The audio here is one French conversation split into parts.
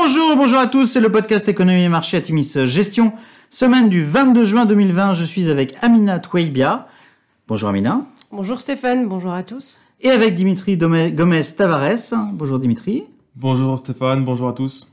Bonjour, bonjour à tous, c'est le podcast Économie et Marché Atimis Gestion. Semaine du 22 juin 2020, je suis avec Amina Toueibia. Bonjour Amina. Bonjour Stéphane, bonjour à tous. Et avec Dimitri Gomez Tavares. Bonjour Dimitri. Bonjour Stéphane, bonjour à tous.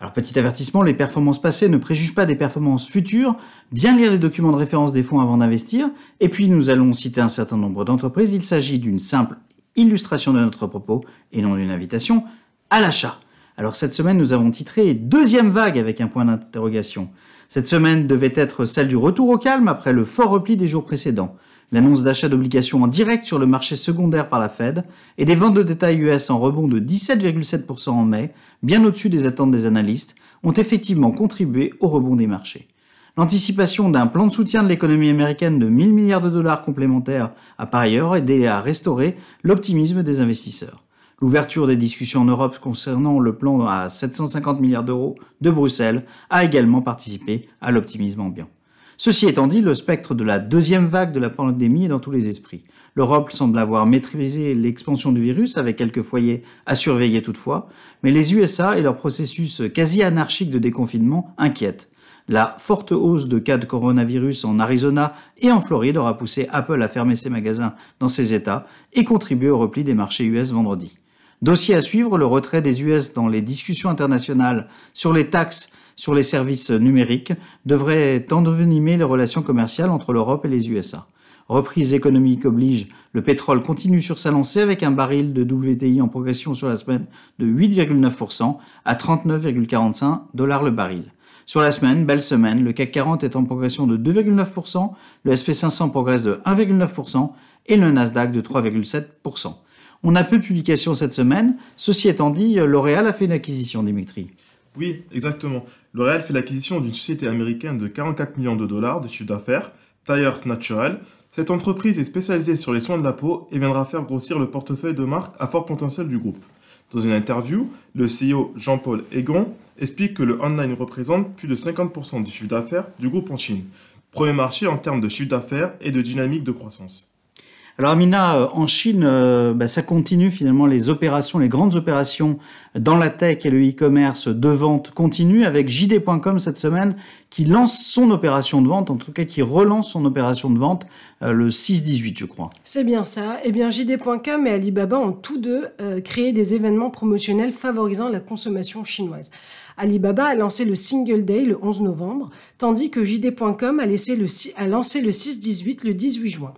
Alors petit avertissement, les performances passées ne préjugent pas des performances futures. Bien lire les documents de référence des fonds avant d'investir. Et puis nous allons citer un certain nombre d'entreprises. Il s'agit d'une simple illustration de notre propos et non d'une invitation à l'achat. Alors cette semaine, nous avons titré Deuxième vague avec un point d'interrogation. Cette semaine devait être celle du retour au calme après le fort repli des jours précédents. L'annonce d'achat d'obligations en direct sur le marché secondaire par la Fed et des ventes de détail US en rebond de 17,7% en mai, bien au-dessus des attentes des analystes, ont effectivement contribué au rebond des marchés. L'anticipation d'un plan de soutien de l'économie américaine de 1000 milliards de dollars complémentaires a par ailleurs aidé à restaurer l'optimisme des investisseurs. L'ouverture des discussions en Europe concernant le plan à 750 milliards d'euros de Bruxelles a également participé à l'optimisme ambiant. Ceci étant dit, le spectre de la deuxième vague de la pandémie est dans tous les esprits. L'Europe semble avoir maîtrisé l'expansion du virus avec quelques foyers à surveiller toutefois, mais les USA et leur processus quasi anarchique de déconfinement inquiètent. La forte hausse de cas de coronavirus en Arizona et en Floride aura poussé Apple à fermer ses magasins dans ces États et contribué au repli des marchés US vendredi. Dossier à suivre, le retrait des US dans les discussions internationales sur les taxes sur les services numériques devrait envenimer les relations commerciales entre l'Europe et les USA. Reprise économique oblige, le pétrole continue sur sa lancée avec un baril de WTI en progression sur la semaine de 8,9% à 39,45 dollars le baril. Sur la semaine, belle semaine, le CAC 40 est en progression de 2,9%, le SP500 progresse de 1,9% et le Nasdaq de 3,7%. On a peu de publications cette semaine. Ceci étant dit, L'Oréal a fait une acquisition, Dimitri. Oui, exactement. L'Oréal fait l'acquisition d'une société américaine de 44 millions de dollars de chiffre d'affaires, Tires Natural. Cette entreprise est spécialisée sur les soins de la peau et viendra faire grossir le portefeuille de marques à fort potentiel du groupe. Dans une interview, le CEO Jean-Paul Egon explique que le online représente plus de 50% du chiffre d'affaires du groupe en Chine, premier marché en termes de chiffre d'affaires et de dynamique de croissance. Alors Amina, euh, en Chine, euh, bah, ça continue finalement les opérations, les grandes opérations dans la tech et le e-commerce de vente continuent avec JD.com cette semaine qui lance son opération de vente, en tout cas qui relance son opération de vente euh, le 6-18 je crois. C'est bien ça. Eh bien JD.com et Alibaba ont tous deux créé des événements promotionnels favorisant la consommation chinoise. Alibaba a lancé le Single Day le 11 novembre, tandis que JD.com a, a lancé le 6-18 le 18 juin.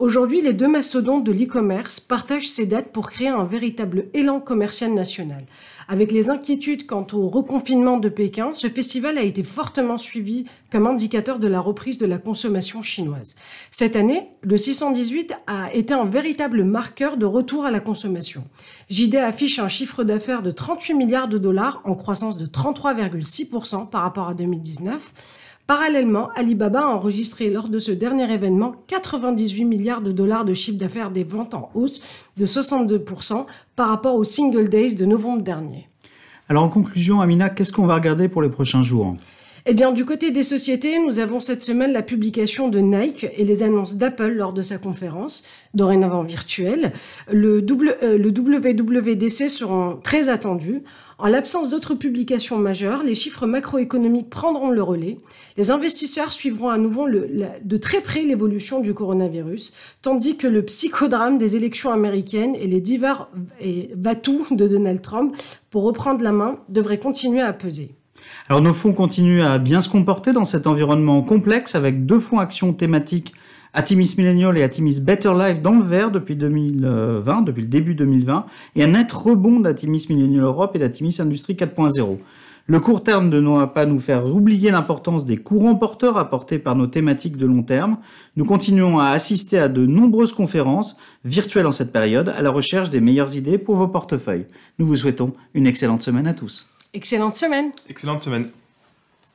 Aujourd'hui, les deux mastodontes de l'e-commerce partagent ces dates pour créer un véritable élan commercial national. Avec les inquiétudes quant au reconfinement de Pékin, ce festival a été fortement suivi comme indicateur de la reprise de la consommation chinoise. Cette année, le 618 a été un véritable marqueur de retour à la consommation. JD affiche un chiffre d'affaires de 38 milliards de dollars en croissance de 33,6% par rapport à 2019 Parallèlement, Alibaba a enregistré lors de ce dernier événement 98 milliards de dollars de chiffre d'affaires des ventes en hausse de 62% par rapport aux single days de novembre dernier. Alors en conclusion, Amina, qu'est-ce qu'on va regarder pour les prochains jours? Eh bien, du côté des sociétés, nous avons cette semaine la publication de Nike et les annonces d'Apple lors de sa conférence, dorénavant virtuelle. Le, euh, WWDC seront très attendus. En l'absence d'autres publications majeures, les chiffres macroéconomiques prendront le relais. Les investisseurs suivront à nouveau de très près l'évolution du coronavirus, tandis que le psychodrame des élections américaines et les divers batous de Donald Trump pour reprendre la main devraient continuer à peser. Alors nos fonds continuent à bien se comporter dans cet environnement complexe avec deux fonds actions thématiques Atimis Millennial et Atimis Better Life dans le vert depuis 2020, depuis le début 2020, et un net rebond d'Atimis Millennial Europe et d'Atimis Industrie 4.0. Le court terme ne doit pas nous faire oublier l'importance des courants porteurs apportés par nos thématiques de long terme. Nous continuons à assister à de nombreuses conférences virtuelles en cette période à la recherche des meilleures idées pour vos portefeuilles. Nous vous souhaitons une excellente semaine à tous. Excellente semaine. Excellente semaine.